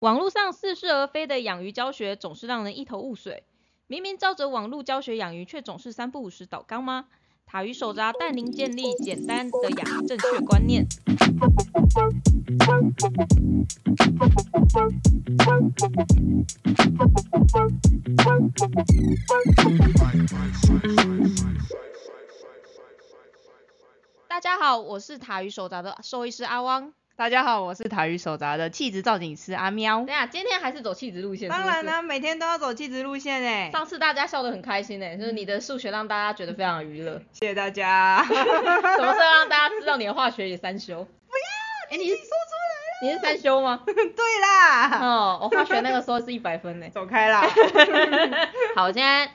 网络上似是而非的养鱼教学总是让人一头雾水。明明照着网络教学养鱼，却总是三不五时倒缸吗？塔鱼手札带您建立简单的养鱼正确观念。大家好，我是塔鱼手札的兽医师阿汪。大家好，我是台语手札的气质造景师阿喵等。一下，今天还是走气质路线，当然啦、啦。每天都要走气质路线哎。上次大家笑得很开心呢，就是你的数学让大家觉得非常娱乐。谢谢大家。什么时候让大家知道你的化学也三修？不要，哎、你是说出你是三修吗？来。对啦，哦，我化学那个时候是一百分呢。走开啦。好，今天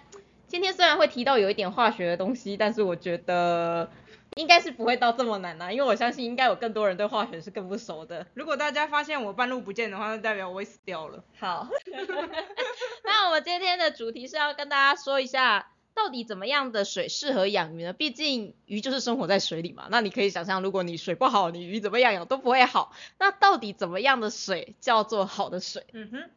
今天虽然会提到有一点化学的东西，但是我觉得应该是不会到这么难啦、因为我相信应该有更多人对化学是更不熟的。如果大家发现我半路不见的话，那代表我也死掉了。好，那我们今天的主题是要跟大家说一下，到底怎么样的水适合养鱼呢？毕竟鱼就是生活在水里嘛。那你可以想象，如果你水不好，你鱼怎么样养都不会好。那到底怎么样的水叫做好的水？嗯哼。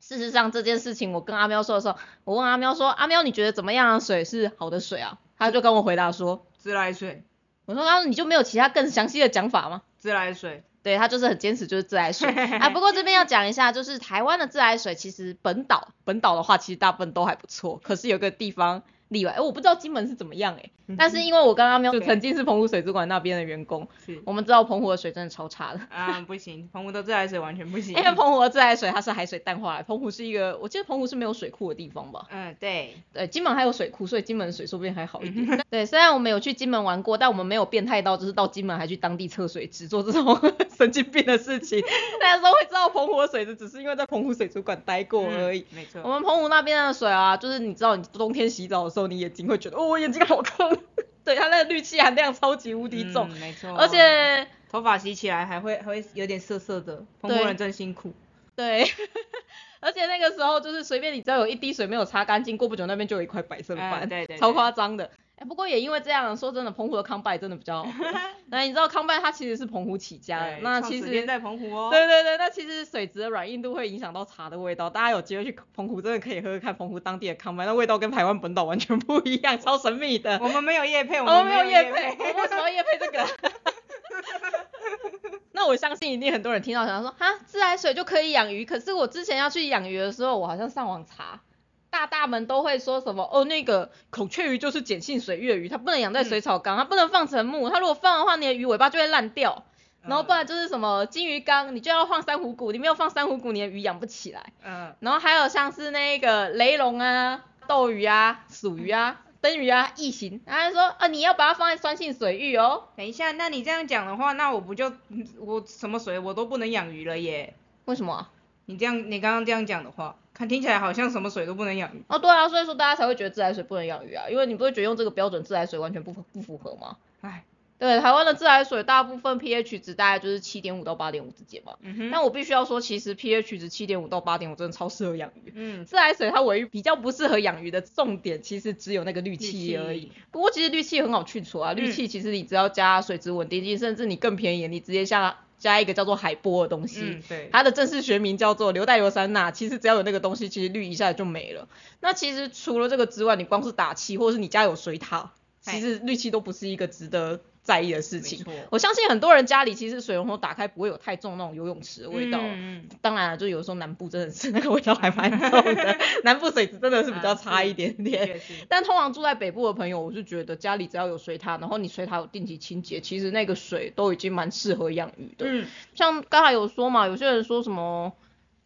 事实上这件事情，我跟阿喵说的时候，我问阿喵说：“阿喵，你觉得怎么样的水是好的水啊？”他就跟我回答说自来水，：“我说，那你就没有其他更详细的讲法吗？”自来水。对他就是很坚持，就是自来水 啊。不过这边要讲一下，就是台湾的自来水，其实本岛本岛的话，其实大部分都还不错。可是有个地方例外，哎，我不知道金门是怎么样哎、但是因为我刚刚喵就曾经是澎湖水族馆那边的员工，是。我们知道澎湖的水真的超差的。啊，不行，澎湖的自来水完全不行。因为澎湖的自来水它是海水淡化来，澎湖是一个，我记得澎湖是没有水库的地方吧？嗯，对。对，金门还有水库，所以金门的水说不定还好一点。对，虽然我们有去金门玩过，但我们没有变态到就是到金门还去当地测水池做这种 神经病的事情。大家都会知道澎湖的水质，只是因为在澎湖水族馆待过而已。嗯没错。我们澎湖那边的水啊，就是你知道，你冬天洗澡的时候，你眼睛会觉得，哦，我眼睛好痛。对，它那个氯气含量超级无敌重，嗯没错。而且头发洗起来还会还会有点涩涩的，澎湖对人真辛苦。对，而且那个时候就是随便你只要有一滴水没有擦干净，过不久那边就有一块白色的斑，嗯对对对超夸张的。哎，不过也因为这样，说真的，澎湖的康拜真的比较。那你知道康拜它其实是澎湖起家的，那其实在澎湖哦。对对对，那其实水质的软硬度会影响到茶的味道。大家有机会去澎湖，真的可以喝喝看澎湖当地的康拜，那味道跟台湾本岛完全不一样，超神秘的。我们没有叶配，我们没有叶叶配，我们为什么要叶配这个？那我相信一定很多人听到想说，哈，自来水就可以养鱼。可是我之前要去养鱼的时候，我好像上网查，大大们都会说什么，哦，那个孔雀鱼就是碱性水域的鱼，它不能养在水草缸，它不能放成木，它如果放的话，你的鱼尾巴就会烂掉。然后不然就是什么金鱼缸，你就要放珊瑚骨，你没有放珊瑚骨，你的鱼养不起来。嗯，然后还有像是那个雷龙啊、斗鱼啊、鼠鱼啊、灯鱼啊、异形，他就说啊你要把它放在酸性水域哦。等一下，那你这样讲的话，那我不就我什么水我都不能养鱼了耶？为什么啊？你这样，你刚刚这样讲的话，看听起来好像什么水都不能养鱼。哦对啊，所以说大家才会觉得自来水不能养鱼啊，因为你不会觉得用这个标准自来水完全不符不符合吗？唉，对，台湾的自来水大部分 pH 值大概就是七点五到八点五之间嘛。嗯哼，但我必须要说，其实 pH 值七点五到八点五真的超适合养鱼。嗯，自来水它唯一比较不适合养鱼的重点，其实只有那个氯气而已。不过其实氯气很好去除啊，氯气其实你只要加水质稳定剂，甚至你更便宜，你直接下加一个叫做海波的东西。嗯，对，它的正式学名叫做硫代硫酸钠，其实只要有那个东西，其实氯一下就没了。那其实除了这个之外，你光是打气，或者是你家有水塔，其实氯气都不是一个值得在意的事情。我相信很多人家里其实水龙头打开不会有太重那种游泳池的味道。嗯嗯当然了，就有时候南部真的是那个味道还蛮重的，南部水质真的是比较差一点嗯，点。但通常住在北部的朋友，我是觉得家里只要有水塔，然后你水塔有定期清洁，其实那个水都已经蛮适合养鱼的。嗯，像刚才有说嘛，有些人说什么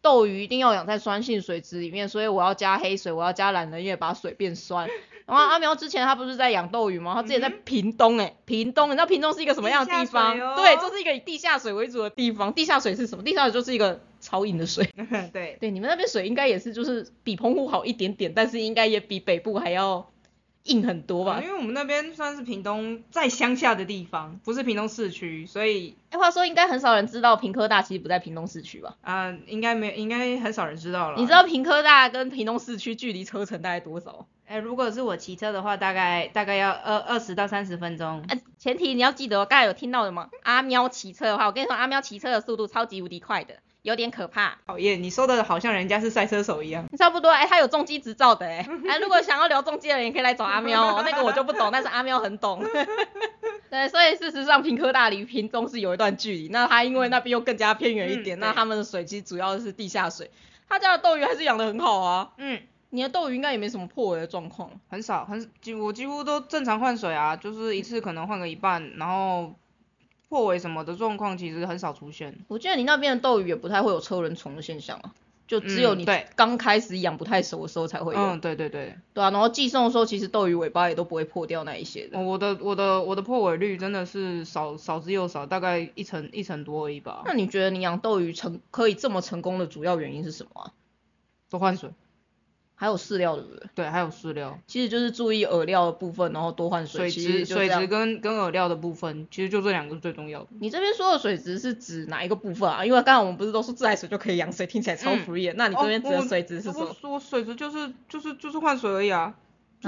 斗鱼一定要养在酸性水质里面，所以我要加黑水，我要加懒人液把水变酸。然后阿苗之前他不是在养斗鱼吗？他之前在屏东哎、屏东，你知道屏东是一个什么样的地方？对，就是一个以地下水为主的地方。地下水是什么？地下水就是一个超硬的水。对，对，你们那边水应该也是就是比澎湖好一点点，但是应该也比北部还要硬很多吧因？为我们那边算是屏东在乡下的地方，不是屏东市区，所以哎，话说应该很少人知道屏科大其实不在屏东市区吧？啊、应该没应该很少人知道了。你知道屏科大跟屏东市区距离车程大概多少？哎、如果是我骑车的话，大概大概要二二十到三十分钟。呃，前提你要记得，我刚才有听到的吗？阿喵骑车的话，我跟你说，阿喵骑车的速度超级无敌快的，有点可怕。讨厌，你说的好像人家是赛车手一样。差不多，哎，他有重机执照的，哎，哎，如果想要聊重机的人，也可以来找阿喵哦，那个我就不懂，但是阿喵很懂。对，所以事实上，平科大离屏中是有一段距离，那他因为那边又更加偏远一点，嗯那他们的水其实主要是地下水，他家的斗鱼还是养的很好啊。嗯，你的斗鱼应该也没什么破尾的状况。很少，很几我几乎都正常换水啊，就是一次可能换个一半，然后破尾什么的状况其实很少出现。我记得你那边的斗鱼也不太会有车轮虫的现象啊，就只有你嗯对刚开始养不太熟的时候才会有。嗯，对对对，对啊，然后寄送的时候，其实斗鱼尾巴也都不会破掉那一些的。哦我的我的我的破尾率真的是少少之又少，大概一成一成多而已吧。那你觉得你养斗鱼成可以这么成功的主要原因是什么啊？多换水，还有饲料对不对？对，还有饲料。其实就是注意饵料的部分，然后多换水质、水质跟跟饵料的部分，其实就这两个是最重要的。你这边说的水质是指哪一个部分啊？因为刚刚我们不是都说自来水就可以养水，听起来超嗯 free 的。那你这边指的水质是什么？我我水质就是就是就是换水而已啊，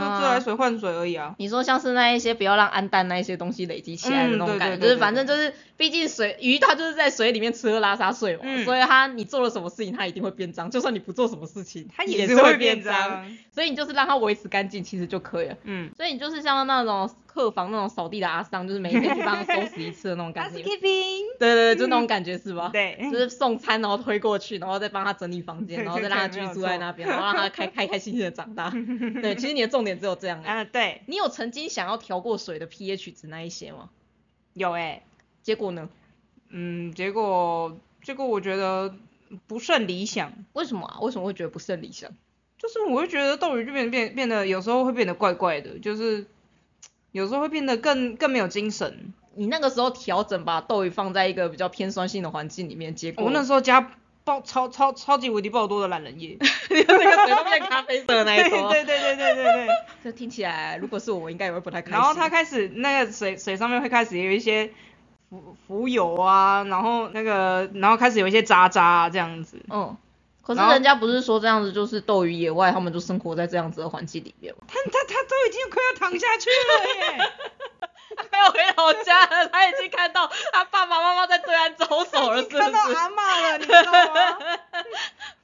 就自来水换水而已啊。你说像是那一些不要让氨氮那一些东西累积起来的嗯那种感觉，对对对就是反正就是，毕竟水鱼它就是在水里面吃喝拉撒睡嘛，嗯所以它你做了什么事情它一定会变脏，就算你不做什么事情，它也是会变变脏，。所以你就是让它维持干净其实就可以了。嗯，所以你就是像那种客房那种扫地的阿桑，就是每一天去帮他收拾一次的那种感觉。对 Housekeeping。对对，就那种感觉是吧？对，就是送餐，然后推过去，然后再帮他整理房间，然后再让他居住在那边，然后让他开开开心心的长大。对，其实你的重点只有这样欸。啊，对，你有曾经想要调过水的 pH 值那一些吗？有哎、结果呢？嗯，结果结果我觉得不甚理想，为什么啊？为什么会觉得不甚理想？就是我会觉得斗鱼就变变变得有时候会变得怪怪的，就是有时候会变得更更没有精神。你那个时候调整把斗鱼放在一个比较偏酸性的环境里面，结果我那时候加爆超超超级无敌爆多的懒人液，那个水都变咖啡色的那一种。对对对对对对对。这听起来，如果是我，我应该也会不太开心。然后它开始那个水水上面会开始有一些浮浮油啊，然后那个然后开始有一些渣渣啊这样子。嗯，可是人家不是说这样子就是斗鱼野外，他们就生活在这样子的环境里面吗？他他他都已经快要躺下去了耶！他要回老家了，他已经看到他爸爸妈妈在对岸招手了，是不看到是？阿妈了，你知道吗？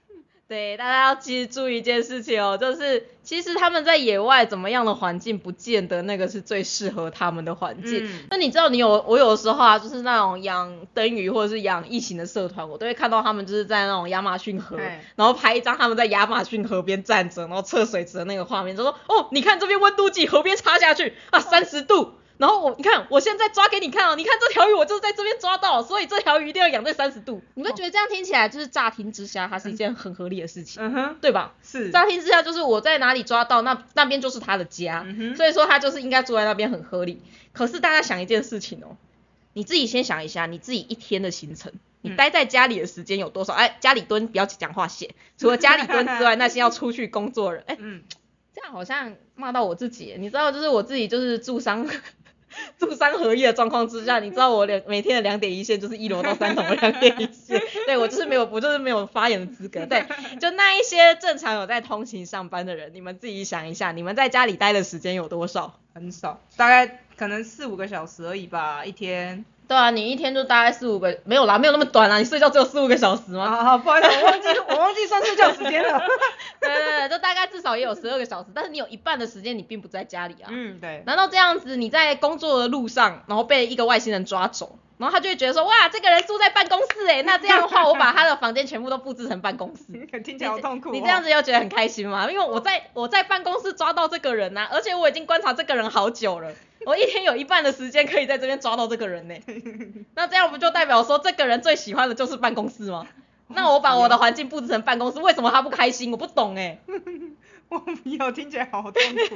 对，大家要记住一件事情哦，就是其实他们在野外怎么样的环境，不见得那个是最适合他们的环境。嗯那你知道，你有我有的时候啊，就是那种养灯鱼或者是养异形的社团，我都会看到他们就是在那种亚马逊河，然后拍一张他们在亚马逊河边站着，然后测水池的那个画面，就说哦，你看这边温度计，河边插下去啊，三十度。然后我你看，我现在抓给你看哦，你看这条鱼我就是在这边抓到，所以这条鱼一定要养在三十度。你会觉得这样听起来就是乍听之下，它是一件很合理的事情，嗯哼，对吧？是。乍听之下就是我在哪里抓到，那那边就是他的家，嗯所以说他就是应该住在那边很合理。可是大家想一件事情哦，你自己先想一下，你自己一天的行程，你嗯待在家里的时间有多少？哎，家里蹲不要讲话写，除了家里蹲之外，那些要出去工作的人，哎，嗯，这样好像骂到我自己，你知道，就是我自己就是住商 住三合一的状况之下，你知道我两每天的两点一线就是一楼到三楼两点一线，对我就是没有我就是没有发言的资格，对，就那一些正常有在通勤上班的人，你们自己想一下，你们在家里待的时间有多少？很少，大概可能四五个小时而已吧，一天。对啊，你一天就大概四五个，没有啦，没有那么短啦，你睡觉只有四五个小时吗？好好，不好意思，我忘记 我忘记算睡觉时间了。对对对，就大概至少也有十二个小时，但是你有一半的时间你并不在家里啊。嗯，对。难道这样子你在工作的路上，然后被一个外星人抓走，然后他就会觉得说，哇，这个人住在办公室哎，那这样的话，我把他的房间全部都布置成办公室。听起来好痛苦、哦。你这样子又觉得很开心吗？因为我在我在办公室抓到这个人呐、而且我已经观察这个人好久了，我一天有一半的时间可以在这边抓到这个人呢。那这样不就代表说这个人最喜欢的就是办公室吗？那我把我的环境布置成办公室，为什么他不开心？我不懂哎。我不要，听起来好痛苦、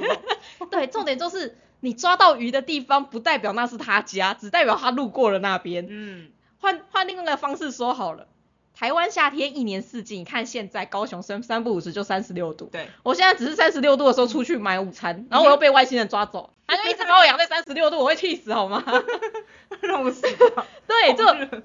哦。对，重点就是你抓到鱼的地方，不代表那是他家，只代表他路过了那边。嗯，换换另外一个方式说好了，台湾夏天一年四季，你看现在高雄三三不五十就三十六度，对，我现在只是三十六度的时候出去买午餐，然后我又被外星人抓走，他就一直把我养在三十六度，我会气死好吗？让我死吧。对，就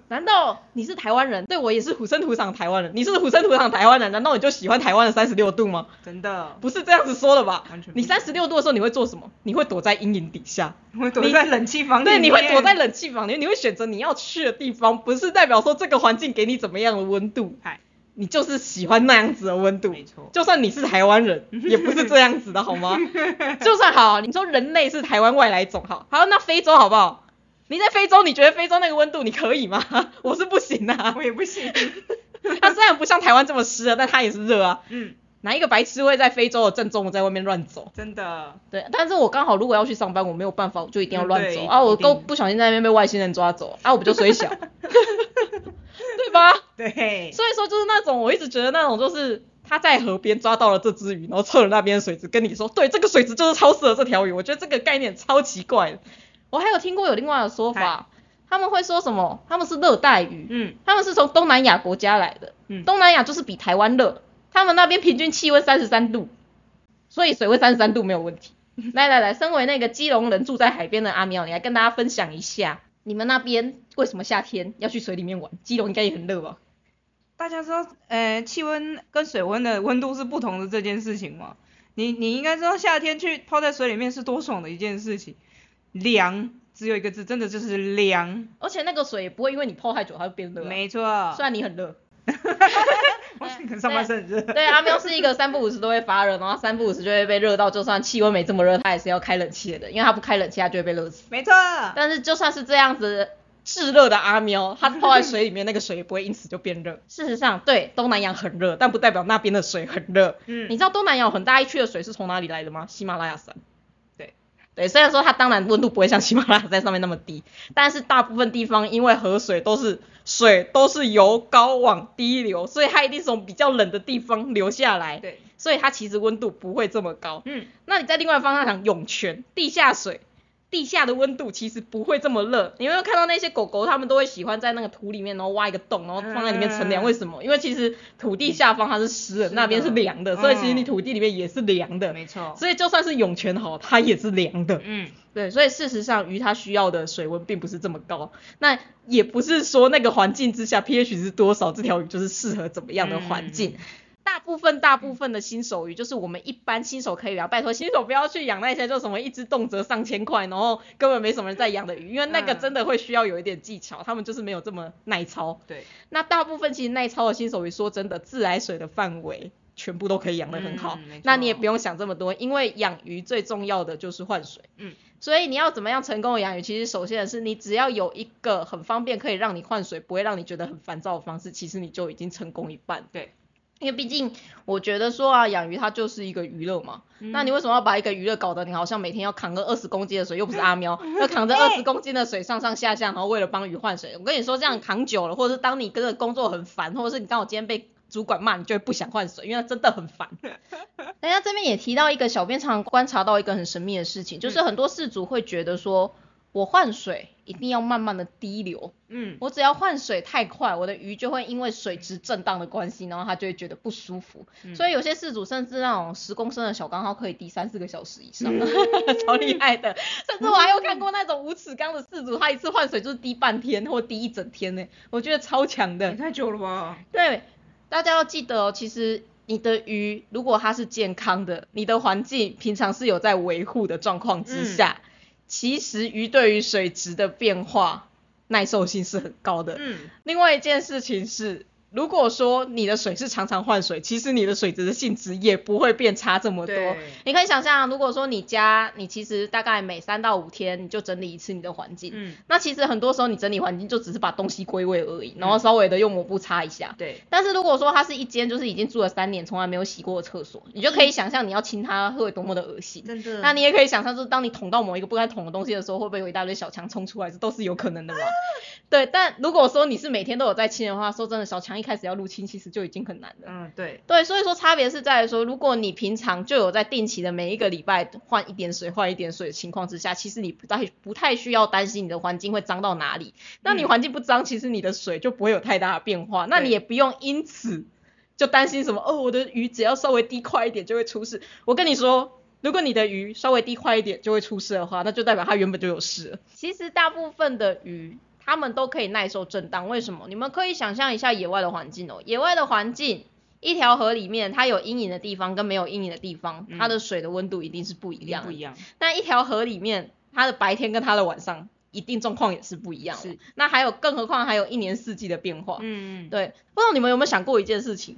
难道你是台湾人？对我也是土生土长台湾人，你是土生土长台湾人，难道你就喜欢台湾的三十六度吗？真的，不是这样子说的吧完全？你三十六度的时候你会做什么？你会躲在阴影底下，你会躲在冷气房里对，你会躲在冷气房里面，你会选择你要去的地方，不是代表说这个环境给你怎么样的温度，嗨，你就是喜欢那样子的温度。没错就算你是台湾人，也不是这样子的好吗？就算好，你说人类是台湾外来种，好，好，那非洲好不好？你在非洲，你觉得非洲那个温度你可以吗？我是不行啊。我也不行。它虽然不像台湾这么湿啊，但它也是热啊。嗯，哪一个白痴会在非洲的正中午在外面乱走？真的。对，但是我刚好如果要去上班，我没有办法，我就一定要乱走、啊！我都不小心在那边被外星人抓走啊，我不就水小，对。所以说就是那种我一直觉得那种就是他在河边抓到了这只鱼，然后测了那边的水质，跟你说，对，这个水质就是超适合这条鱼。我觉得这个概念超奇怪的。我还有听过有另外的说法，他们会说什么？他们是热带鱼，嗯他们是从东南亚国家来的，嗯东南亚就是比台湾热，他们那边平均气温三十三度，所以水温三十三度没有问题。来来来，身为那个基隆人住在海边的阿喵，你来跟大家分享一下，你们那边为什么夏天要去水里面玩？基隆应该也很热吧？大家知道，呃，气温跟水温的温度是不同的这件事情吗？你你应该知道，夏天去泡在水里面是多爽的一件事情，凉，只有一个字，真的就是凉。而且那个水也不会因为你泡太久它就变热啊、没错。虽然你很热。我可能上半身。对，阿喵是一个三不五时都会发热，然后三不五时就会被热到，就算气温没这么热，他也是要开冷气的，因为他不开冷气，他就会被热死。没错。但是就算是这样子炙热的阿喵，它泡在水里面，那个水也不会因此就变热。事实上，对东南亚很热，但不代表那边的水很热。嗯你知道东南亚有很大一区的水是从哪里来的吗？喜马拉雅山。对对，虽然说它当然温度不会像喜马拉雅山上面那么低，但是大部分地方因为河水都是水都是由高往低流，所以它一定是从比较冷的地方流下来。对。所以它其实温度不会这么高。嗯。那你在另外方向想涌泉，地下水，地下的温度其实不会这么热。你有没有看到那些狗狗，它们都会喜欢在那个土里面，然后挖一个洞，然后放在里面乘凉？嗯为什么？因为其实土地下方它是湿的，的那边是凉的，所以其实你嗯土地里面也是凉的。没错。所以就算是涌泉好，它也是凉的。嗯，对，所以事实上鱼它需要的水温并不是这么高，那也不是说那个环境之下 pH 是多少，这条鱼就是适合怎么样的环境。大部分大部分的新手鱼就是我们一般新手可以聊，拜托新手不要去养那些就什么一只动辄上千块，然后根本没什么人在养的鱼，因为那个嗯真的会需要有一点技巧，他们就是没有这么耐操。对。那大部分其实耐操的新手鱼，说真的，自来水的范围全部都可以养得很好。嗯那你也不用想这么多，因为养鱼最重要的就是换水。嗯。所以你要怎么样成功的养鱼？其实首先的是你只要有一个很方便可以让你换水，不会让你觉得很烦躁的方式，其实你就已经成功一半。对。因为毕竟我觉得说啊，养鱼它就是一个娱乐嘛。嗯那你为什么要把一个娱乐搞得你好像每天要扛个二十公斤的水，又不是阿喵，要扛着二十公斤的水上上下下，然后为了帮鱼换水？我跟你说，这样扛久了，或者是当你跟着工作很烦，或者是你刚好今天被主管骂，你就会不想换水，因为它真的很烦。大家这边也提到一个小编常观察到一个很神秘的事情，就是很多事主会觉得说，我换水一定要慢慢的滴流，嗯，我只要换水太快，我的鱼就会因为水质震荡的关系，然后它就会觉得不舒服。嗯所以有些事主甚至那种十公升的小缸，它可以滴三四个小时以上，嗯 超厉害的。甚至我还有看过那种无齿缸的事主，他一次换水就是滴半天或滴一整天呢，我觉得超强的也。太久了吧？对，大家要记得哦，其实你的鱼如果它是健康的，你的环境平常是有在维护的状况之下，其实鱼对于水质的变化耐受性是很高的。嗯，另外一件事情是，如果说你的水是常常换水，其实你的水质的性质也不会变差这么多对。你可以想象，如果说你家你其实大概每三到五天你就整理一次你的环境，嗯，那其实很多时候你整理环境就只是把东西归位而已，然后稍微的用抹布擦一下。对，但是如果说它是一间就是已经住了三年从来没有洗过的厕所，你就可以想象你要清它会多么的恶心。真的那你也可以想象，就是当你捅到某一个不该捅的东西的时候，会不会有一大堆小强冲出来？这都是有可能的嘛。对，但如果说你是每天都有在清的话，说真的，小强一开始要入侵其实就已经很难了。嗯，对，对，所以说差别是在于说，如果你平常就有在定期的每一个礼拜换一点水、换一点水的情况之下，其实你不太不太需要担心你的环境会脏到哪里。那你嗯环境不脏，其实你的水就不会有太大的变化，那你也不用因此就担心什么哦，我的鱼只要稍微低快一点就会出事。我跟你说，如果你的鱼稍微低快一点就会出事的话，那就代表它原本就有事了。其实大部分的鱼，它们都可以耐受震荡。为什么？你们可以想象一下野外的环境哦。野外的环境，一条河里面，它有阴影的地方跟没有阴影的地方，它的水的温度一定是不一样。不一样。那一条河里面，它的白天跟它的晚上，一定状况也是不一样。是。那还有，更何况还有一年四季的变化。嗯嗯。对，不知道你们有没有想过一件事情？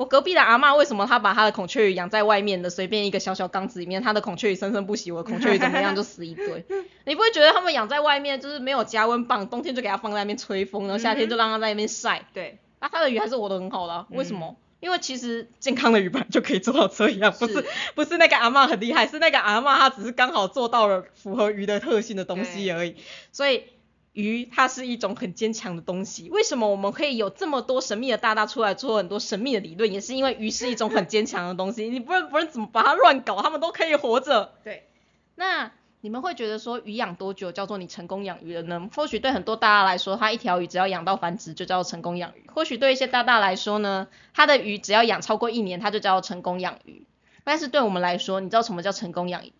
我隔壁的阿妈为什么她把她的孔雀鱼养在外面的随便一个小小缸子里面，她的孔雀鱼生生不息，我的孔雀鱼怎么样就死一堆？你不会觉得他们养在外面就是没有加温棒，冬天就给它放在那边吹风，然后夏天就让它在那边晒？对，那它的鱼还是活得很好的，为什么？因为其实健康的鱼本来就可以做到这样，不是不是那个阿妈很厉害，是那个阿妈她只是刚好做到了符合鱼的特性的东西而已，所以。鱼它是一种很坚强的东西，为什么我们可以有这么多神秘的大大出来做很多神秘的理论，也是因为鱼是一种很坚强的东西，你不论不论怎么把它乱搞，它们都可以活着。对，那你们会觉得说鱼养多久叫做你成功养鱼了呢？或许对很多大大来说，它一条鱼只要养到繁殖就叫做成功养鱼；或许对一些大大来说呢，它的鱼只要养超过一年，它就叫做成功养鱼。但是对我们来说，你知道什么叫成功养鱼？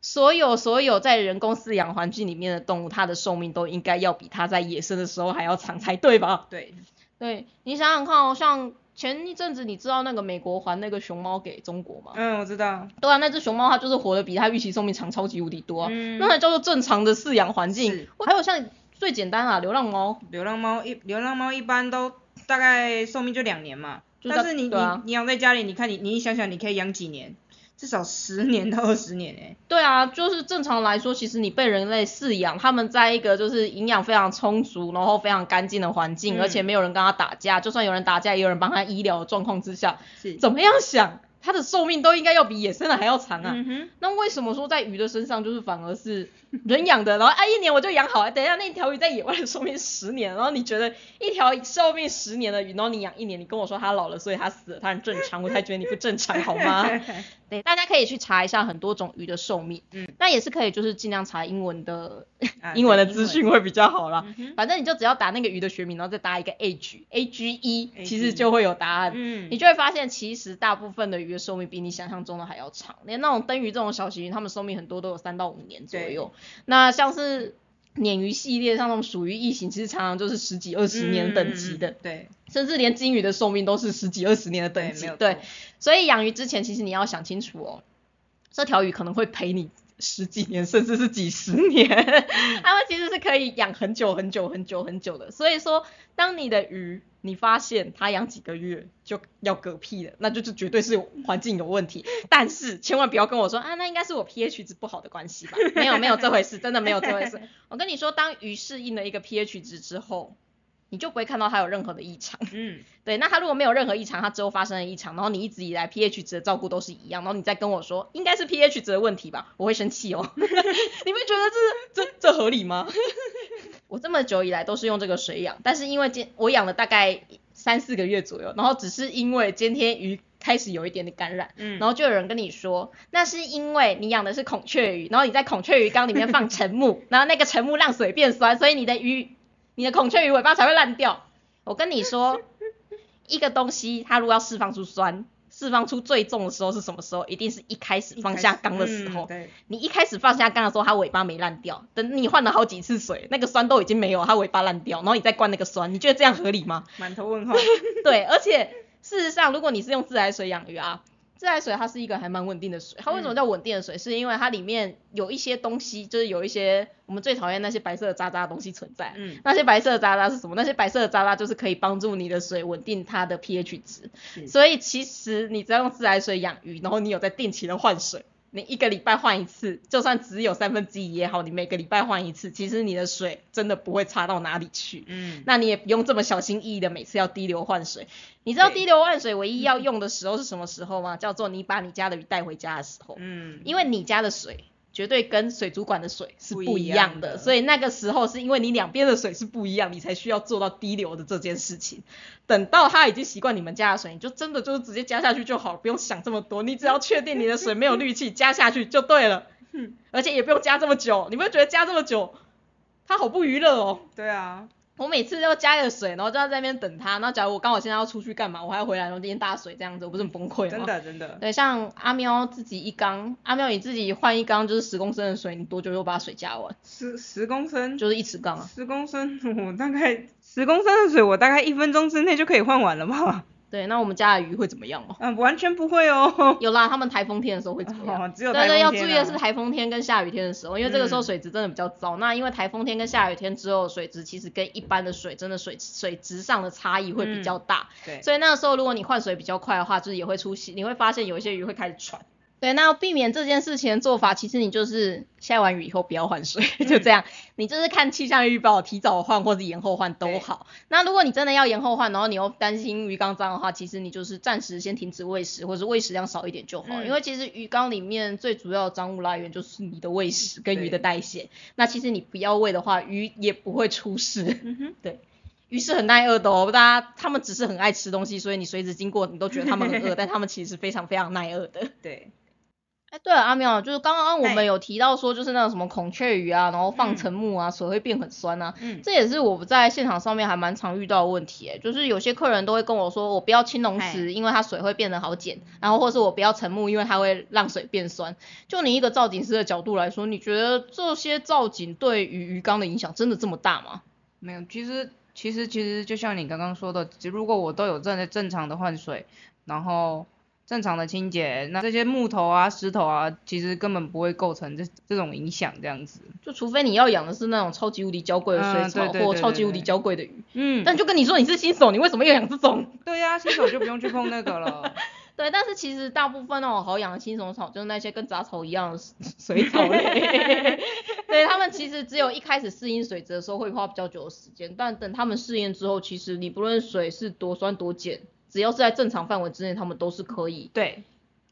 所有所有在人工饲养环境里面的动物，它的寿命都应该要比它在野生的时候还要长才对吧？对，对你想想看哦，像前一阵子你知道那个美国还那个熊猫给中国吗？嗯，我知道。对啊，那只熊猫它就是活得比它预期寿命长超级无敌多啊，那才叫做正常的饲养环境。还有像最简单啊，流浪猫。流浪猫一流浪猫一般都大概寿命就两年嘛，但是你你你养在家里，你看你你想想你可以养几年？至少十年到二十年诶。对啊，就是正常来说，其实你被人类饲养，他们在一个就是营养非常充足，然后非常干净的环境，而且没有人跟他打架，就算有人打架，也有人帮他医疗的状况之下，是怎么样想？它的寿命都应该要比野生的还要长啊，那为什么说在鱼的身上就是反而是人养的，然后啊一年我就养好，等一下那条鱼在野外的寿命十年，然后你觉得一条寿命十年的鱼，然后你养一年，你跟我说它老了，所以它死了，它很正常，我才觉得你不正常好吗？对，大家可以去查一下很多种鱼的寿命，嗯，那也是可以就是尽量查英文的，英文的资讯会比较好啦。反正你就只要打那个鱼的学名，然后再打一个 age，a g e，其实就会有答案，嗯，你就会发现其实大部分的鱼的寿命比你想象中的还要长，连那种灯鱼这种小型鱼，它们寿命很多都有三到五年左右，那像是鲶鱼系列，像那种属于异形，其实常常就是十几二十年等级的，对，甚至连金鱼的寿命都是十几二十年的等级，对，所以养鱼之前，其实你要想清楚哦，这条鱼可能会陪你。十几年甚至是几十年，它们其实是可以养很久很久很久很久的。所以说，当你的鱼你发现它养几个月就要嗝屁了，那就是绝对是环境有问题。但是千万不要跟我说啊，那应该是我 pH 值不好的关系吧？没有没有这回事，真的没有这回事。我跟你说，当鱼适应了一个 pH 值之后。你就不会看到它有任何的异常，嗯，对，那它如果没有任何异常，它之后发生了异常，然后你一直以来 pH 值的照顾都是一样，然后你再跟我说应该是 pH 值的问题吧，我会生气哦，你会觉得这这这合理吗？我这么久以来都是用这个水养，但是因为今我养了大概三四个月左右，然后只是因为今天鱼开始有一点点感染，嗯，然后就有人跟你说，那是因为你养的是孔雀鱼，然后你在孔雀鱼缸里面放沉木，然后那个沉木让水变酸，所以你的鱼。你的孔雀鱼尾巴才会烂掉。我跟你说，一个东西它如果要释放出酸，释放出最重的时候是什么时候？一定是一开始放下缸的时候。对。你一开始放下缸的时候，它尾巴没烂掉。等你换了好几次水，那个酸都已经没有，它尾巴烂掉，然后你再灌那个酸，你觉得这样合理吗？满头问号。对，而且事实上，如果你是用自来水养鱼啊。自来水它是一个还蛮稳定的水，它为什么叫稳定的水？是因为它里面有一些东西，就是有一些我们最讨厌那些白色的渣渣的东西存在。嗯，那些白色的渣渣是什么？那些白色的渣渣就是可以帮助你的水稳定它的 pH 值。所以其实你只要用自来水养鱼，然后你有在定期的换水。你一个礼拜换一次，就算只有三分之一也好，你每个礼拜换一次，其实你的水真的不会差到哪里去。嗯，那你也不用这么小心翼翼的每次要滴流换水。你知道滴流换水唯一要用的时候是什么时候吗？叫做你把你家的鱼带回家的时候。嗯，因为你家的水。绝对跟水族馆的水是不一样的，所以那个时候是因为你两边的水是不一样，你才需要做到滴流的这件事情。等到他已经习惯你们家的水，你就真的就是直接加下去就好了，不用想这么多，你只要确定你的水没有氯气，加下去就对了。而且也不用加这么久，你不会觉得加这么久，它好不娱乐哦？对啊。我每次要加个水，然后就要在那边等它。那假如我刚好现在要出去干嘛，我还要回来，然后今天大水这样子，我不是很崩溃吗？真的真的。对，像阿喵自己一缸，阿喵你自己换一缸就是十公升的水，你多久就把水加完？十十公升就是一尺缸啊。十公升，我大概十公升的水，我大概一分钟之内就可以换完了吧？对，那我们家的鱼会怎么样哦？嗯，完全不会哦。有啦，他们台风天的时候会怎么样？哦，只有对对，要注意的啊是台风天跟下雨天的时候，因为这个时候水质真的比较糟。那因为台风天跟下雨天之后，水质其实跟一般的水真的水水质上的差异会比较大。对，所以那个时候如果你换水比较快的话，就是也会出现，你会发现有一些鱼会开始喘。对，那要避免这件事情的做法，其实你就是下完雨以后不要换水，就这样。你就是看气象预报，提早换或者延后换都好。那如果你真的要延后换，然后你又担心鱼缸脏的话，其实你就是暂时先停止喂食，或者喂食量少一点就好。嗯因为其实鱼缸里面最主要的脏物来源就是你的喂食跟鱼的代谢。那其实你不要喂的话，鱼也不会出事。嗯哼，对。鱼是很耐饿的哦，大家他们只是很爱吃东西，所以你随时经过你都觉得他们很饿，但他们其实非常非常耐饿的。对，哎，对了，阿妙，就是刚刚我嗨们有提到说，就是那种什么孔雀鱼啊，然后放沉木啊，水会变很酸啊，嗯，这也是我在现场上面还蛮常遇到的问题，哎，就是有些客人都会跟我说，我不要青龙石，因为它水会变得好碱，然后或是我不要沉木，因为它会让水变酸。就你一个造景师的角度来说，你觉得这些造景对于鱼缸的影响真的这么大吗？没有，其实其实其实就像你刚刚说的，如果我都有正正常的换水，然后正常的清洁，那这些木头啊、石头啊，其实根本不会构成这这种影响这样子。就除非你要养的是那种超级无敌娇贵的水嗯草，或超级无敌娇贵的鱼，嗯，但就跟你说你是新手，你为什么要养这种？对呀、新手就不用去碰那个了。对，但是其实大部分那种好养的青虫草，就是那些跟杂草一样的水 草类，对他们其实只有一开始适应水质的时候会花比较久的时间，但等他们适应之后，其实你不论水是多酸多碱，只要是在正常范围之内，他们都是可以，对，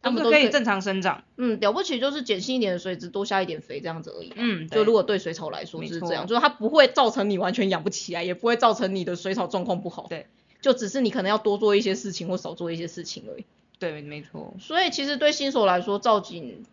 他们都可以正常生长。嗯，了不起就是碱性一点的水质，多下一点肥这样子而已。嗯，就如果对水草来说没是这样，就是它不会造成你完全养不起来，也不会造成你的水草状况不好。对，就只是你可能要多做一些事情或少做一些事情而已。对，没错。所以其实对新手来说，造景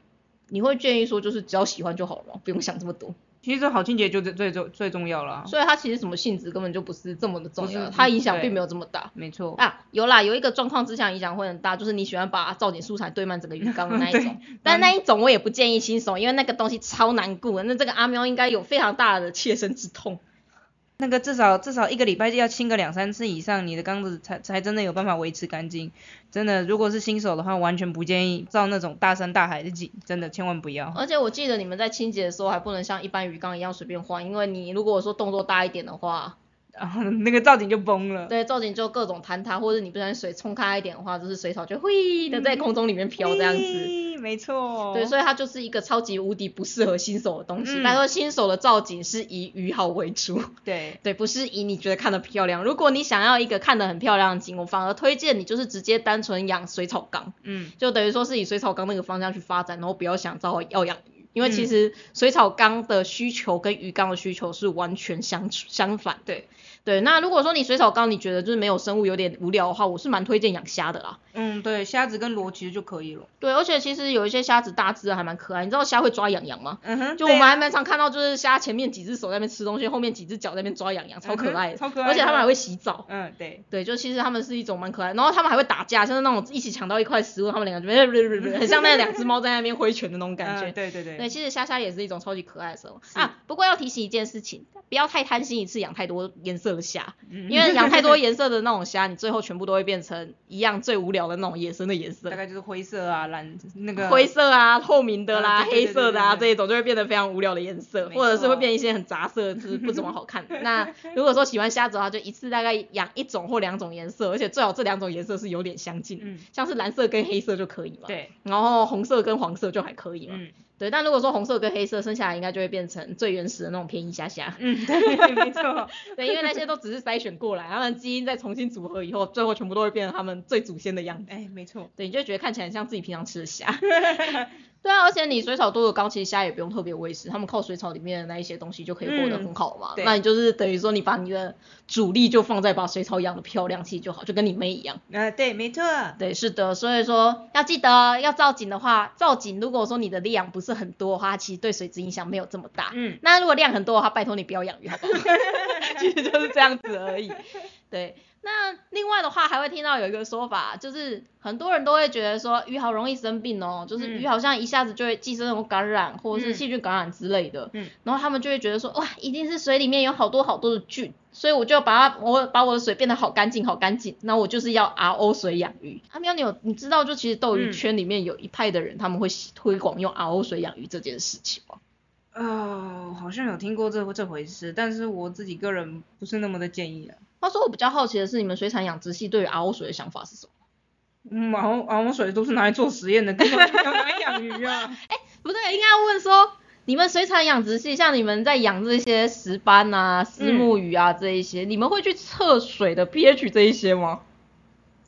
你会建议说，就是只要喜欢就好了，不用想这么多。其实好清洁就最最重最重要了。所以它其实什么性质根本就不是这么的重要，它影响对并没有这么大。没错。啊，有啦，有一个状况之下影响会很大，就是你喜欢把造景素材堆满整个鱼缸的那一种，但那一种我也不建议新手，因为那个东西超难顾的，那这个阿喵应该有非常大的切身之痛。那个至少至少一个礼拜就要清个两三次以上，你的缸子才才真的有办法维持干净。真的，如果是新手的话，完全不建议造那种大山大海的景，真的千万不要。而且我记得你们在清洁的时候还不能像一般鱼缸一样随便换，因为你如果说动作大一点的话，然后那个造景就崩了。对，造景就各种坍塌，或者你不小心水冲开一点的话，就是水草就会的在空中里面飘这样子。没错。对，所以它就是一个超级无敌不适合新手的东西。嗯拜托，新手的造景是以鱼好为主，对 对，不是以你觉得看的漂亮。如果你想要一个看的很漂亮的景，我反而推荐你就是直接单纯养水草缸，嗯就等于说是以水草缸那个方向去发展，然后不要想到要养鱼。因为其嗯实水草缸的需求跟鱼缸的需求是完全相相反。对对，那如果说你水草缸你觉得就是没有生物有点无聊的话，我是蛮推荐养虾的啦。嗯对，虾子跟螺其实就可以了。对，而且其实有一些虾子大只的还蛮可爱，你知道虾会抓痒痒吗？嗯哼，就我们还蛮常看到，就是虾前面几只手在那边吃东西，后面几只脚在那边抓痒痒，超可爱的，嗯超可爱而且它们还会洗澡。嗯对，对，就其实它们是一种蛮可爱，然后它们还会打架，像是那种一起抢到一块食物，它们两个就 很像那两只猫在那边挥拳的那种感觉。嗯对对对。对，其实虾虾也是一种超级可爱的生物啊。不过要提醒一件事情，不要太贪心一次养太多颜色的虾，嗯因为养太多 颜色的那种虾，你最后全部都会变成一样最无聊的那种野生的颜色大。概就是灰色啊、蓝那个灰色啊、透明的啦、黑色的啊这一种就会变得非常无聊的颜色，或者是会变一些很杂色，就是不怎么好看。那如果说喜欢虾子的话，就一次大概养一种或两种颜色，而且最好这两种颜色是有点相近，嗯像是蓝色跟黑色就可以嘛。。对，然后红色跟黄色就还可以嘛。嗯对，但如果说红色跟黑色生下来，应该就会变成最原始的那种便宜虾虾。嗯对，没错。对，因为那些都只是筛选过来，他们基因再重新组合以后，最后全部都会变成他们最祖先的样子。哎，没错。对，你就觉得看起来像自己平常吃的虾。对啊，而且你水草多的缸，其实虾也不用特别喂食，他们靠水草里面的那一些东西就可以活得很好嘛。对那你就是等于说你把你的主力就放在把水草养的漂亮，其实就好，就跟你妹一样。呃，对，没错。对，是的，所以说要记得要造景的话，造景如果说你的量不是很多的话，其实对水质影响没有这么大。嗯，那如果量很多的话，拜托你不要养鱼，好不好？其实就是这样子而已。对，那另外的话还会听到有一个说法，就是很多人都会觉得说鱼好容易生病哦，就是鱼嗯好像一下子就会寄生那种感染或者是嗯细菌感染之类的。嗯，然后他们就会觉得说，哇，一定是水里面有好多好多的菌，所以我就把它，我把我的水变得好干净，好干净。那我就是要 RO 水养鱼。阿喵，你有你知道就其实斗鱼嗯圈里面有一派的人，他们会推广用 RO 水养鱼这件事情吗？哦，好像有听过这这回事，但是我自己个人不是那么的建议啊。话说我比较好奇的是，你们水产养殖系对于 RO 水的想法是什么？嗯，然后然后水都是拿来做实验的，根本没有拿来养鱼啊。哎不对，应该要问说，你们水产养殖系，像你们在养这些石斑啊、丝木鱼啊这一些，你们会去测水的 pH 这一些吗？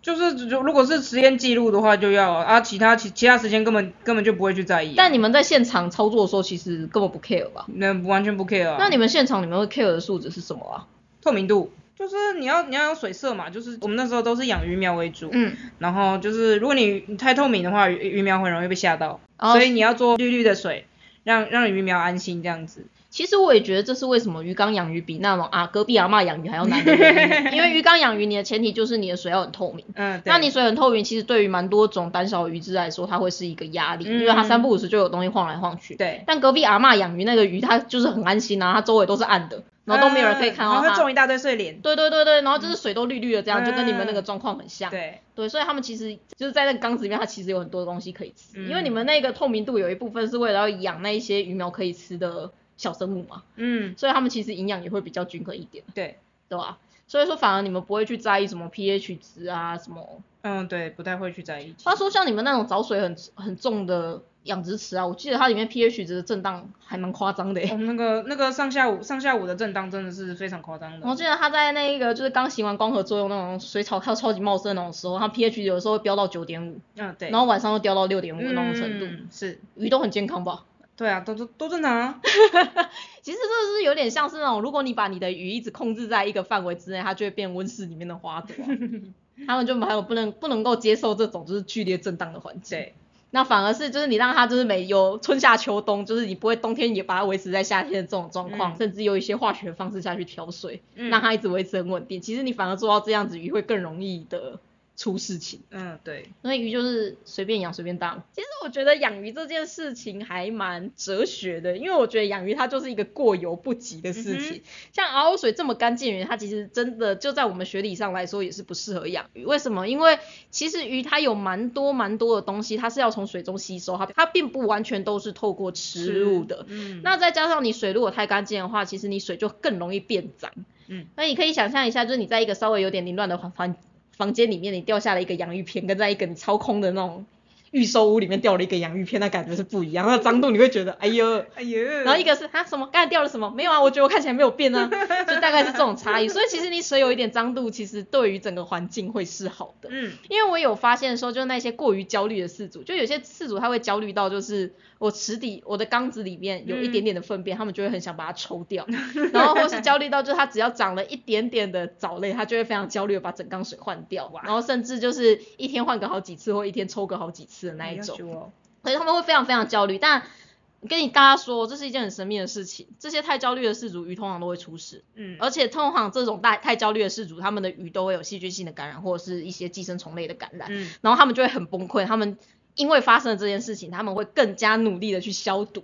就是就如果是实验记录的话就要啊，啊其他其其他时间根本根本就不会去在意、啊。但你们在现场操作的时候，其实根本不 care 吧？那完全不 care 啊。那你们现场你们会 care 的数值是什么啊？透明度就是你要你要有水色嘛，就是我们那时候都是养鱼苗为主，嗯，然后就是如果你你太透明的话，鱼鱼苗很容易被吓到，哦。所以你要做绿绿的水，让让鱼苗安心这样子。其实我也觉得这是为什么鱼缸养鱼比那种啊隔壁阿嬷养鱼还要难的原因，因为鱼缸养鱼你的前提就是你的水要很透明。嗯，那你水很透明，其实对于蛮多种胆小鱼只来说，它会是一个压力，嗯因为它三不五时就有东西晃来晃去。对，但隔壁阿嬷养鱼那个鱼，它就是很安心啊，它周围都是暗的，然后都没有人可以看到它。嗯然后会种一大堆睡莲。对对对对，然后就是水都绿绿的，这样、就跟你们那个状况很像。对，对，所以他们其实就是在那个缸子里面，它其实有很多东西可以吃，嗯因为你们那个透明度有一部分是为了要养那一些鱼苗可以吃的小生物嘛，嗯，所以他们其实营养也会比较均衡一点，对，对吧？所以说反而你们不会去在意什么 pH 值啊什么。嗯，对，不太会去在意。话说像你们那种藻水很很重的养殖池啊，我记得它里面 pH 值的震荡还蛮夸张的那个那个上下午上下午的震荡真的是非常夸张的。我记得它在那个就是刚行完光合作用那种水草它超级茂盛那种时候，它 pH 有时候会飙到九点五，嗯，对。然后晚上又掉到六点五那种程度，嗯，是，鱼都很健康吧？对啊，都都都正常啊。其实这是有点像是那种，如果你把你的鱼一直控制在一个范围之内，它就会变温室里面的花朵、啊。他们就没有不能不能够接受这种就是剧烈震荡的环境。那反而是就是你让它就是每有春夏秋冬，就是你不会冬天也把它维持在夏天的这种状况，嗯甚至有一些化学方式下去调水，嗯让它一直维持很稳定。其实你反而做到这样子，鱼会更容易的出事情。嗯，对，所以鱼就是随便养随便当。其实我觉得养鱼这件事情还蛮哲学的，因为我觉得养鱼它就是一个过犹不及的事情。嗯像熬水这么干净的鱼，它其实真的就在我们学理上来说也是不适合养鱼。为什么？因为其实鱼它有蛮多蛮多的东西，它是要从水中吸收，它它并不完全都是透过吃入的。嗯，那再加上你水如果太干净的话，其实你水就更容易变脏。嗯，那你可以想象一下，就是你在一个稍微有点凌乱的环环房间里面，你掉下了一个洋芋片，跟在一个你超空的那种预售屋里面掉了一个洋芋片，那感觉是不一样。那脏度你会觉得，哎呦。哎呦，然后一个是啊什么，刚才掉了什么？没有啊，我觉得我看起来没有变啊，就大概是这种差异。所以其实你水有一点脏度，其实对于整个环境会是好的。嗯，因为我有发现说，就是那些过于焦虑的饲主，就有些饲主他会焦虑到，就是我池底我的缸子里面有一点点的粪便，他们就会很想把它抽掉，然后或是焦虑到，就是它只要长了一点点的藻类，他就会非常焦虑的把整缸水换掉，然后甚至就是一天换个好几次，或一天抽个好几次的那一种，种，所以他们会非常非常焦虑。但跟你大家说，这是一件很神秘的事情，这些太焦虑的饲主鱼通常都会出事。嗯，而且通常这种大太焦虑的饲主，他们的鱼都会有细菌性的感染，或者是一些寄生虫类的感染，嗯，然后他们就会很崩溃，他们。因为发生了这件事情，他们会更加努力的去消毒，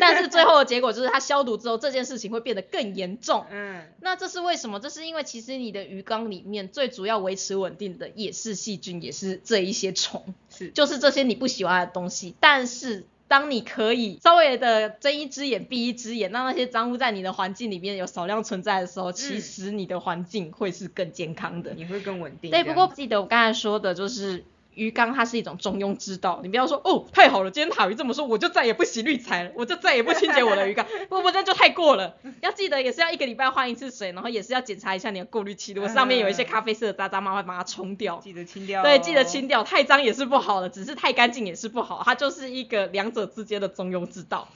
但是最后的结果就是他消毒之后，这件事情会变得更严重。嗯，那这是为什么？这是因为其实你的鱼缸里面最主要维持稳定的也是细菌，也是这一些虫，是，就是这些你不喜欢的东西。但是当你可以稍微的睁一只眼闭一只眼，让那些脏污在你的环境里面有少量存在的时候，其实你的环境会是更健康的。你会更稳定。对，不过记得我刚才说的就是。鱼缸它是一种中庸之道，你不要说哦太好了，今天塔鱼这么说，我就再也不洗滤材了，我就再也不清洁我的鱼缸，不不那就太过了。要记得也是要一个礼拜换一次水，然后也是要检查一下你的过滤器，如果上面有一些咖啡色的渣渣，麻烦把它冲掉。记得清掉。对，记得清掉，太脏也是不好的，只是太干净也是不好，它就是一个两者之间的中庸之道。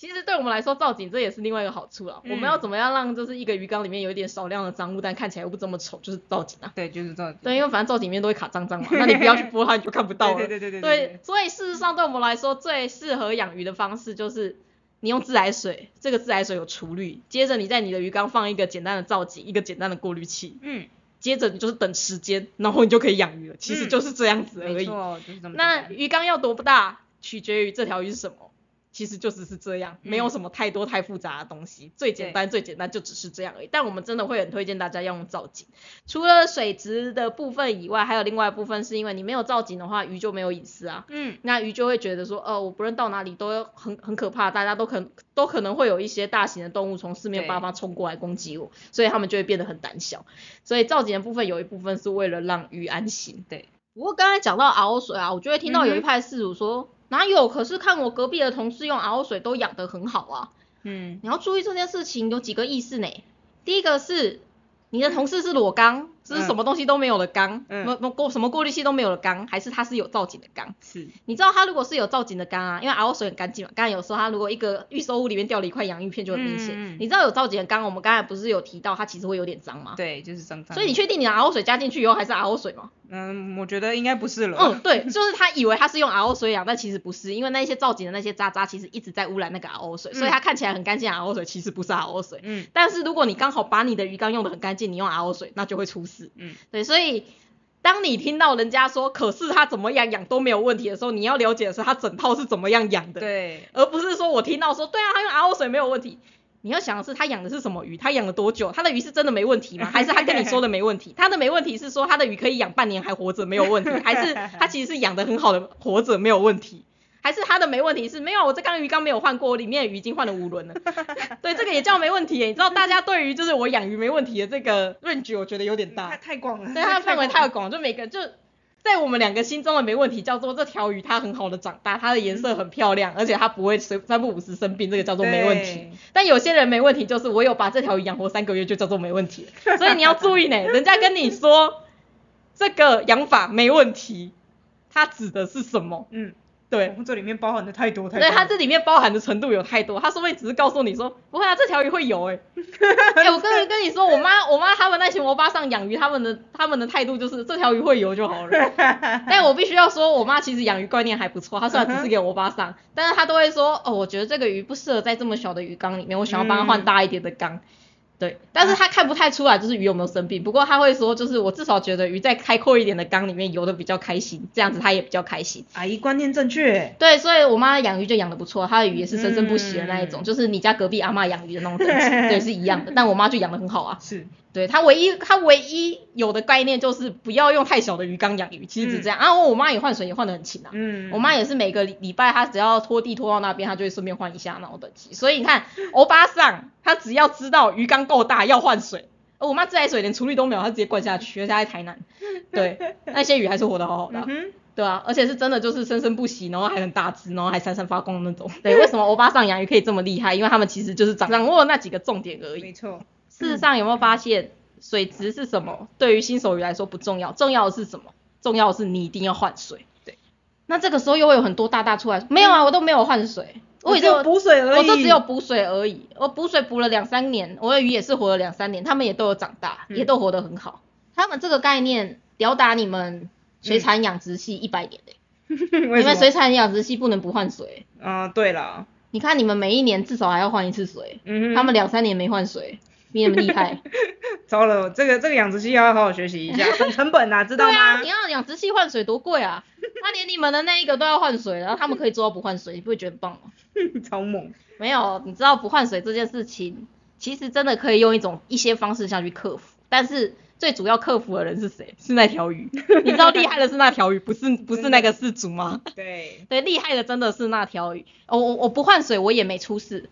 其实对我们来说，造景这也是另外一个好处了。我们要怎么样让就是一个鱼缸里面有一点少量的脏物，但看起来又不这么丑，就是造景啊。对，就是造景。对，因为反正造景里面都会卡脏脏嘛，那你不要去拨它，你就看不到了。对对对对对。所以事实上，对我们来说，最适合养鱼的方式就是你用自来水，这个自来水有除氯，接着你在你的鱼缸放一个简单的造景，一个简单的过滤器。嗯。接着你就是等时间，然后你就可以养鱼了。其实就是这样子而已。没错，就是这么。那鱼缸要多不大，取决于这条鱼是什么。其实就只是这样，没有什么太多太复杂的东西，最简单最简单就只是这样而已。但我们真的会很推荐大家要用造景，除了水质的部分以外，还有另外一部分是因为你没有造景的话，鱼就没有隐私啊。嗯。那鱼就会觉得说，哦，我不论到哪里都很很可怕，大家都可都可能会有一些大型的动物从四面八方冲过来攻击我，所以他们就会变得很胆小。所以造景的部分有一部分是为了让鱼安心。对。不过刚才讲到熬水啊，我就会听到有一派饲主说。哪有？可是看我隔壁的同事用 RO 水都养得很好啊。嗯，你要注意这件事情有几个意思呢？第一个是你的同事是裸缸，是什么东西都没有的缸，什么过什么过滤器都没有的缸，还是它是有造景的缸？是。你知道它如果是有造景的缸啊，因为 RO 水很干净嘛，刚才有说它如果一个预收物里面掉了一块洋芋片就很明显。你知道有造景的缸，我们刚才不是有提到它其实会有点脏吗？对，就是脏脏。所以你确定你的 RO 水加进去以后还是 RO 水吗？嗯，我觉得应该不是了。嗯，对，就是他以为他是用 RO 水养，但其实不是，因为那些造景的那些渣渣其实一直在污染那个 RO 水，所以它看起来很干净 RO 水，其实不是 RO 水。嗯。但是如果你刚好把你的鱼缸用的很干净，你用 RO 水，那就会出事。嗯。对，所以当你听到人家说，可是他怎么样养都没有问题的时候，你要了解的是他整套是怎么样养的。对。而不是说我听到说，对啊，他用 RO 水没有问题。你要想的是他养的是什么鱼，他养了多久，他的鱼是真的没问题吗？还是他跟你说的没问题？他的没问题是说他的鱼可以养半年还活着没有问题，还是他其实是养的很好的活着没有问题？还是他的没问题是没有我这缸鱼缸没有换过，里面的鱼已经换了五轮了。对，这个也叫没问题。你知道大家对于就是我养鱼没问题的这个论据，我觉得有点大，太太广了。对，它的范围太广，就每个就。在我们两个心中的没问题，叫做这条鱼它很好的长大，它的颜色很漂亮，而且它不会三三不五时生病，这个叫做没问题。但有些人没问题，就是我有把这条鱼养活三个月，就叫做没问题。所以你要注意呢，人家跟你说这个养法没问题，它指的是什么？嗯。对，这里面包含的太多太多。对，它这里面包含的程度有太多，它说不定只是告诉你说，不会啊，这条鱼会游哎。哎，我跟跟你说，我妈我妈他们那群欧巴上养鱼，他们的他们的态度就是这条鱼会游就好了。但我必须要说，我妈其实养鱼观念还不错，她虽然只是给欧巴上，但是她都会说，哦，我觉得这个鱼不适合在这么小的鱼缸里面，我想要帮它换大一点的缸。对，但是他看不太出来，就是鱼有没有生病。不过他会说，就是我至少觉得鱼在开阔一点的缸里面游的比较开心，这样子他也比较开心。阿姨观念正确。对，所以我妈养鱼就养的不错，她的鱼也是生生不息的那一种，就是你家隔壁阿妈养鱼的那种等级，对，是一样的。但我妈就养的很好啊。是。对他唯一他唯一有的概念就是不要用太小的鱼缸养鱼，其实只这样啊。我妈也换水也换得很勤啊。嗯。我妈也是每个礼拜她只要拖地拖到那边，她就会顺便换一下那种等级。所以你看，欧巴桑他只要知道鱼缸够大要换水，我妈自来水连处理都没有，她直接灌下去，而且在台南。对，那些鱼还是活得好好的。嗯。对啊，而且是真的就是生生不息，然后还很大只，然后还闪闪发光那种。对，为什么欧巴桑养鱼可以这么厉害？因为他们其实就是掌掌握那几个重点而已。没错。事实上有没有发现，水质是什么？对于新手鱼来说不重要，重要的是什么？重要的是你一定要换水。对。那这个时候又会有很多大大出来，没有啊，我都没有换水，我只有补水而已，我就只有补水而已。我补水补了两三年，我的鱼也是活了两三年，他们也都有长大，也都活得很好。他们这个概念吊打你们水产养殖系一百年嘞。你们水产养殖系不能不换水。嗯，对了。你看你们每一年至少还要换一次水，嗯他们两三年没换水。比你们厉害，糟了，这个这个养殖器要好好学习一下，省成本啊，知道吗？对啊，你要养殖器换水多贵啊，他连你们的那一个都要换水，然后他们可以做到不换水，你不会觉得棒吗？超猛！没有，你知道不换水这件事情，其实真的可以用一种一些方式下去克服，但是最主要克服的人是谁？是那条鱼，你知道厉害的是那条鱼，不是不是那个饲主吗？对对，厉害的真的是那条鱼，我我我不换水我也没出事。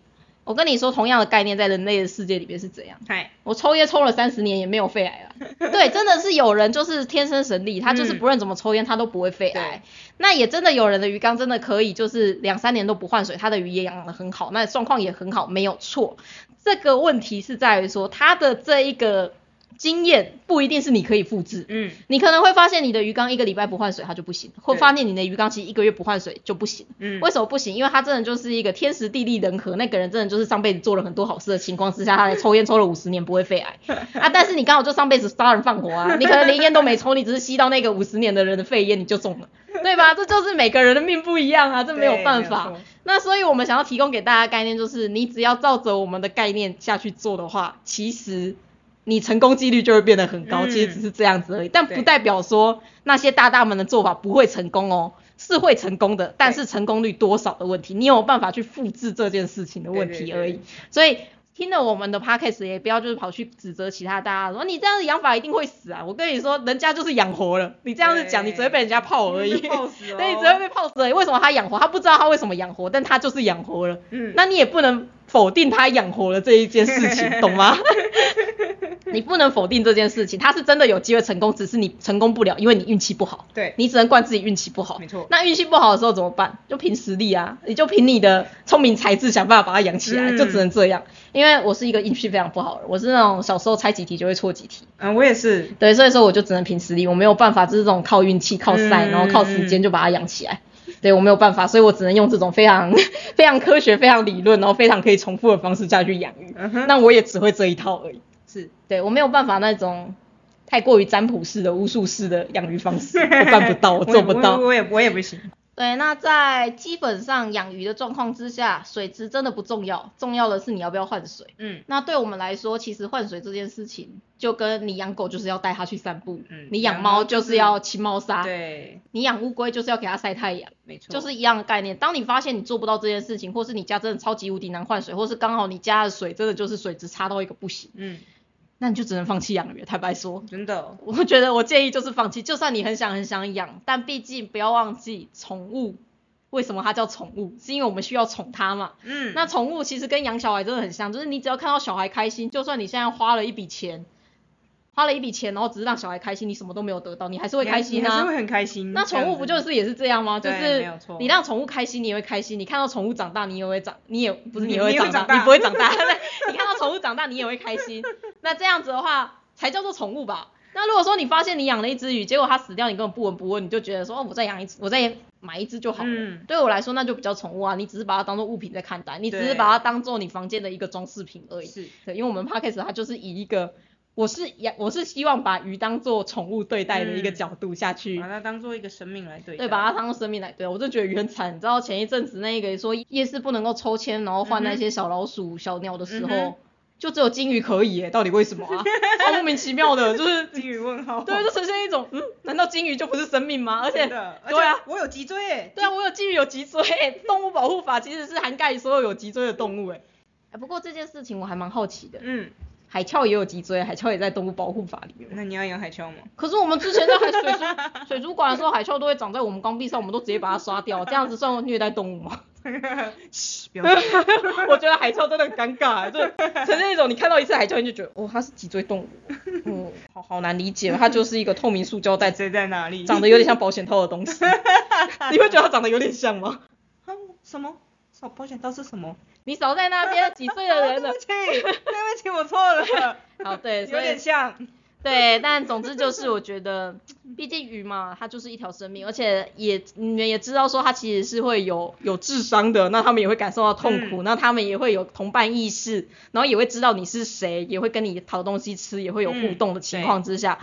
我跟你说，同样的概念在人类的世界里面是怎样？嗨，我抽烟抽了三十年也没有肺癌啊。对，真的是有人就是天生神力，他就是嗯不论怎么抽烟他都不会肺癌。那也真的有人的鱼缸真的可以，就是两三年都不换水，他的鱼也养得很好，那状况也很好，没有错。这个问题是在于说他的这一个经验不一定是你可以复制。嗯，你可能会发现你的鱼缸一个礼拜不换水它就不行，会发现你的鱼缸其实一个月不换水就不行。嗯为什么不行？因为它真的就是一个天时地利人和，那个人真的就是上辈子做了很多好事的情况之下，他来抽烟抽了五十年不会肺癌 啊。但是你刚好就上辈子杀人放火啊，你可能连烟都没抽，你只是吸到那个五十年的人的肺烟你就中了，对吧？这就是每个人的命不一样啊，这没有办法。那所以我们想要提供给大家概念就是，你只要照着我们的概念下去做的话，其实你成功几率就会变得很高，嗯其实只是这样子而已，但不代表说那些大大们的做法不会成功哦，是会成功的，但是成功率多少的问题，你有办法去复制这件事情的问题而已。对对对所以听了我们的 podcast 也不要就是跑去指责其他大家说你这样子养法一定会死啊！我跟你说，人家就是养活了，你这样子讲，你只会被人家泡而已。对，你 只会被泡死而已。为什么他养活？他不知道他为什么养活，但他就是养活了。嗯那你也不能否定他养活了这一件事情，懂吗？你不能否定这件事情，他是真的有机会成功，只是你成功不了，因为你运气不好。对你只能怪自己运气不好。没错那运气不好的时候怎么办？就凭实力啊，你就凭你的聪明才智想办法把它养起来，嗯就只能这样。因为我是一个运气非常不好的，我是那种小时候猜几题就会错几题。嗯，我也是，对，所以说我就只能凭实力，我没有办法，就是这种靠运气、靠赛，嗯然后靠时间就把它养起来。对我没有办法，所以我只能用这种非常 非常科学、非常理论，然后非常可以重复的方式下去养鱼。嗯哼，那我也只会这一套而已。是，对我没有办法那种太过于占卜式的、巫术式的养鱼方式，我办不到，我做不到我。我也我也不行，对，那在基本上养鱼的状况之下，水质真的不重要，重要的是你要不要换水。嗯，那对我们来说，其实换水这件事情，就跟你养狗就是要带它去散步，嗯你养猫就是要清猫砂，对，你养乌龟就是要给它晒太阳，没错，就是一样的概念。当你发现你做不到这件事情，或是你家真的超级无敌难换水，或是刚好你家的水真的就是水质差到一个不行，嗯，那你就只能放弃养鱼了。坦白说，真的，我觉得我建议就是放弃，就算你很想很想养，但毕竟不要忘记宠物。为什么它叫宠物？是因为我们需要宠它嘛。嗯，那宠物其实跟养小孩真的很像，就是你只要看到小孩开心，就算你现在花了一笔钱，花了一笔钱，然后只是让小孩开心，你什么都没有得到，你还是会开心啊。你还是会很开心。那宠物不就是也是这样吗？就是你让宠物开心，你也会开心；你看到宠物长大，你也会长，你也不是你也会长大，你也会长大你不会长大。你看到宠物长大，你也会开心。那这样子的话，才叫做宠物吧？那如果说你发现你养了一只鱼，结果它死掉，你根本不闻不问，你就觉得说哦，我再养一只，我再买一只就好了。嗯对我来说，那就比较宠物啊，你只是把它当做物品在看待，你只是把它当做你房间的一个装饰品而已。是，对，因为我们 podcast 它就是以一个我是养，我是希望把鱼当做宠物对待的一个嗯角度下去。把它当做一个生命来对待。对，把它当做生命来对，我就觉得鱼很惨。你知道前一阵子那个说夜市不能够抽签，然后换那些小老鼠、小鸟的时候，嗯就只有金鱼可以耶，到底为什么啊？超莫名其妙的，就是金鱼问号。对，就呈现一种嗯，难道金鱼就不是生命吗？而且对啊我有脊椎诶。对啊，我有金鱼有脊椎，动物保护法其实是涵盖所有有脊椎的动物诶。哎，不过这件事情我还蛮好奇的，嗯，海鞘也有脊椎，海鞘也在动物保护法里面。那你要养海鞘吗？可是我们之前在海水族 水族馆的时候，海鞘都会长在我们缸壁上，我们都直接把它刷掉，这样子算虐待动物吗？嘘，不要。我觉得海鞘真的很尴尬，就呈现一种你看到一次海鞘你就觉得哦它是脊椎动物，嗯，好好难理解，它就是一个透明塑胶袋，谁在哪里？长得有点像保险套的东西，你会觉得它长得有点像吗？啊什么？保保险套是什么？你少在那边几岁的人了 对不？起，对不起，我错了。好，对，有点像。对，但总之就是我觉得，毕竟鱼嘛，它就是一条生命，而且也你们也知道说它其实是会有有智商的，那他们也会感受到痛苦，那他们也会有同伴意识，然后也会知道你是谁，也会跟你讨东西吃，也会有互动的情况之下，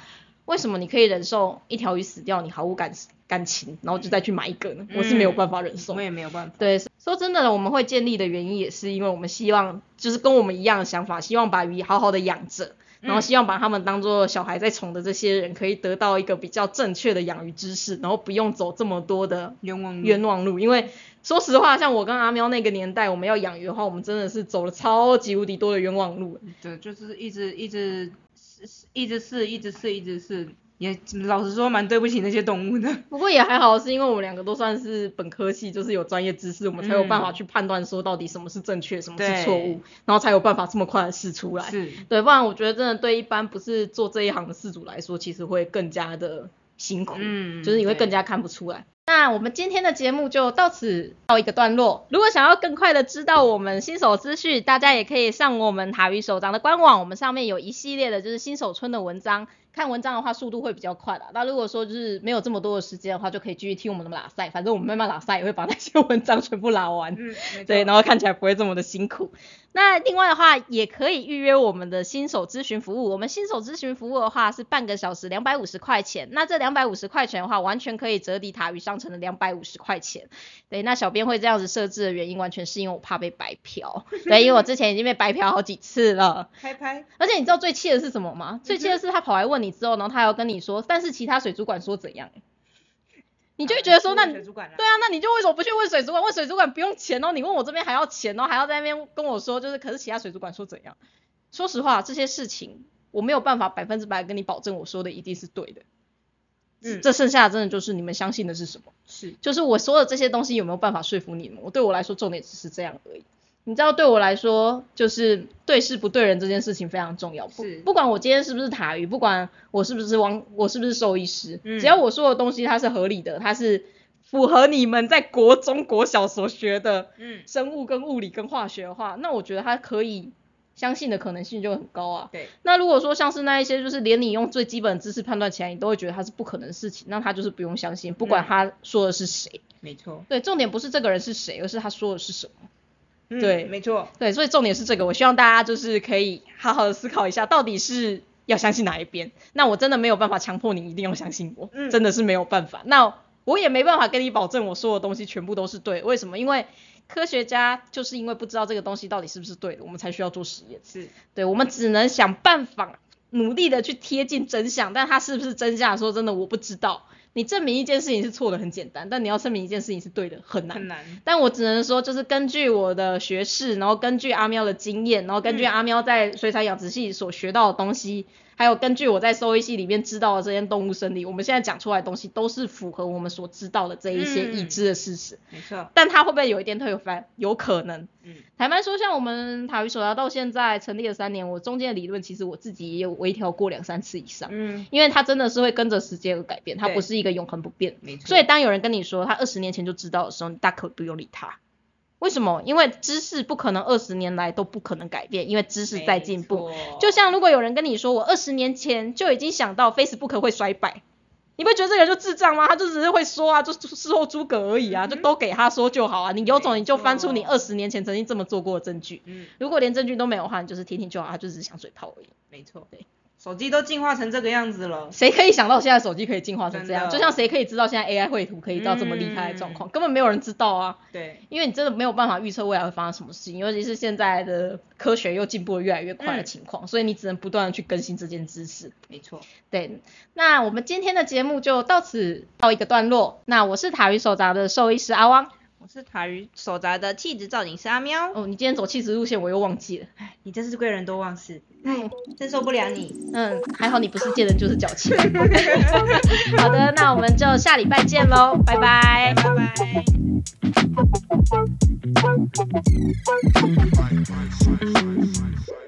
为什么你可以忍受一条鱼死掉，你毫无感感情，然后就再去买一个呢？我是没有办法忍受。我也没有办法。对，说真的，我们会建立的原因也是因为我们希望，就是跟我们一样的想法，希望把鱼好好的养着，然后希望把他们当做小孩在宠的这些人，可以得到一个比较正确的养鱼知识，然后不用走这么多的冤枉路冤枉路。因为说实话，像我跟阿喵那个年代，我们要养鱼的话，我们真的是走了超级无敌多的冤枉路。对，就是一直一直试一直试，一直试，一直试，也老实说蛮对不起那些动物的。不过也还好，是因为我们两个都算是本科系，就是有专业知识，我们才有办法去判断说到底什么是正确，什么是错误，然后才有办法这么快的试出来。是，对，不然我觉得真的对一般不是做这一行的事主来说，其实会更加的辛苦，嗯就是你会更加看不出来。那我们今天的节目就到此到一个段落。如果想要更快的知道我们新手资讯，大家也可以上我们塔鱼手掌的官网，我们上面有一系列的就是新手村的文章。看文章的话，速度会比较快的。那如果说就是没有这么多的时间的话，就可以继续听我们的拉赛，反正我们慢慢拉赛也会把那些文章全部拉完。嗯，对，然后看起来不会这么的辛苦。那另外的话，也可以预约我们的新手咨询服务。我们新手咨询服务的话是半个小时两百五十块钱。那这两百五十块钱的话，完全可以折抵塔与商城的两百五十块钱。对，那小编会这样子设置的原因，完全是因为我怕被白嫖。对，因为我之前已经被白嫖好几次了。拍拍，而且你知道最气的是什么吗？最气的是他跑来问你之后，然后他还要跟你说，但是其他水族馆说怎样？你就会觉得说，那对啊，那你就为什么不去问水族馆？问水族馆不用钱哦，你问我这边还要钱哦，还要在那边跟我说，就是可是其他水族馆说怎样？说实话，这些事情我没有办法百分之百跟你保证我说的一定是对的。嗯这剩下的真的就是你们相信的是什么？是就是我说的这些东西有没有办法说服你们？我对我来说，重点只是这样而已。你知道，对我来说，就是对事不对人这件事情非常重要。不是不管我今天是不是塔鱼，不管我是不是王，我是不是兽医师，嗯只要我说的东西它是合理的，它是符合你们在国中、国小所学的嗯生物、跟物理、跟化学的话，那我觉得它可以相信的可能性就很高啊。对，那如果说像是那一些，就是连你用最基本的知识判断起来，你都会觉得它是不可能的事情，那他就是不用相信，不管嗯他说的是谁。没错，对，重点不是这个人是谁，而是他说的是什么。嗯对没错，对，所以重点是这个，我希望大家就是可以好好的思考一下，到底是要相信哪一边。那我真的没有办法强迫你一定要相信我，嗯真的是没有办法。那我也没办法跟你保证我说的东西全部都是对，为什么？因为科学家就是因为不知道这个东西到底是不是对的，我们才需要做实验。是对，我们只能想办法努力的去贴近真相，但它是不是真相，说真的我不知道。你证明一件事情是错的很简单，但你要证明一件事情是对的很难。很难，但我只能说，就是根据我的学识，然后根据阿喵的经验，然后根据嗯阿喵在水产养殖系所学到的东西，还有根据我在兽医系里面知道的这些动物生理，我们现在讲出来的东西都是符合我们所知道的这一些已嗯知的事实。没错，但它会不会有一点推翻？有可能。嗯坦白说，像我们塔鱼手摇到现在成立了三年，我中间的理论其实我自己也有微调过两三次以上，嗯，因为它真的是会跟着时间而改变，它不是一个永恒不变。没错，所以当有人跟你说他二十年前就知道的时候，你大可不用理他。为什么？因为知识不可能二十年来都不可能改变，因为知识在进步。就像如果有人跟你说我二十年前就已经想到 Facebook 会衰败，你不会觉得这个人就智障吗？他就只是会说啊，就事后诸葛而已啊，就都给他说就好啊。你有种你就翻出你二十年前曾经这么做过的证据。嗯，如果连证据都没有的话，你就是听听就好，他就只是想嘴炮而已。没错，对，手机都进化成这个样子了，谁可以想到现在手机可以进化成这样？就像谁可以知道现在 AI 绘图可以到这么厉害的状况？根本没有人知道啊。对，因为你真的没有办法预测未来会发生什么事情，尤其是现在的科学又进步的越来越快的情况，所以你只能不断的去更新这件知识。没错，对，那我们今天的节目就到此到一个段落。那我是塔鱼手札的兽医师阿汪。我是塔鱼手札的气质造型师阿喵，哦，你今天走气质路线，我又忘记了。你真是贵人多忘事，哎，真受不了你。嗯，还好你不是贱人就是矫情。好的，那我们就下礼拜见喽，拜拜。拜拜。Bye, bye.